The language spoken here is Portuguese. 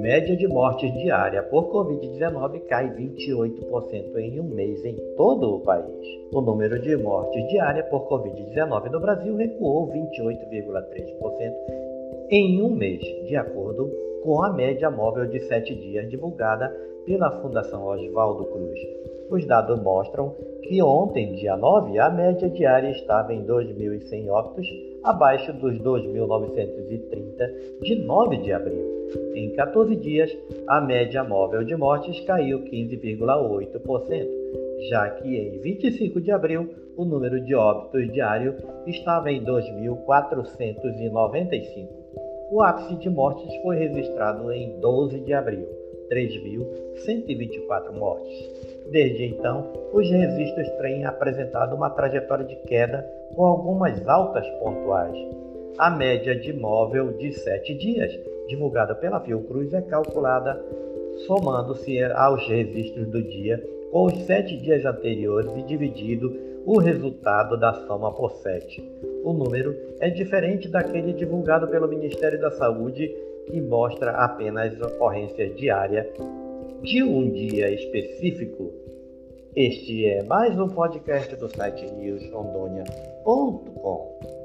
Média de mortes diária por Covid-19 cai 28% em um mês em todo o país. O número de mortes diária por Covid-19 no Brasil recuou 28,3% em um mês, de acordo com a média móvel de sete dias divulgada pela Fundação Oswaldo Cruz. Os dados mostram que ontem, dia 9, a média diária estava em 2.100 óbitos, abaixo dos 2.930 de 9 de abril. Em 14 dias, a média móvel de mortes caiu 15,8%, já que em 25 de abril o número de óbitos diário estava em 2.495. O ápice de mortes foi registrado em 12 de abril, 3.124 mortes. Desde então, os registros têm apresentado uma trajetória de queda com algumas altas pontuais. A média de móvel de 7 dias, divulgada pela Fiocruz, é calculada somando-se aos registros do dia com os sete dias anteriores e dividido o resultado da soma por 7. O número é diferente daquele divulgado pelo Ministério da Saúde, que mostra apenas ocorrência diária de um dia específico. Este é mais um podcast do site newsrondônia.com.